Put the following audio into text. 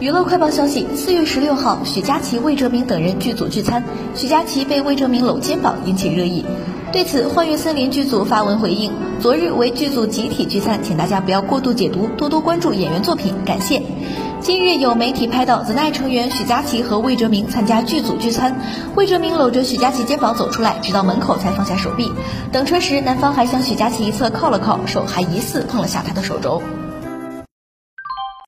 娱乐快报消息：四月十六号，许佳琪、魏哲鸣等人剧组聚餐，许佳琪被魏哲鸣搂肩膀，引起热议。对此，幻乐森林剧组发文回应：昨日为剧组集体聚餐，请大家不要过度解读，多多关注演员作品，感谢。近日有媒体拍到 The Night 成员许佳琪和魏哲鸣参加剧组聚餐，魏哲鸣搂着许佳琪肩膀走出来，直到门口才放下手臂。等车时，男方还向许佳琪一侧靠了靠，手还疑似碰了下她的手肘。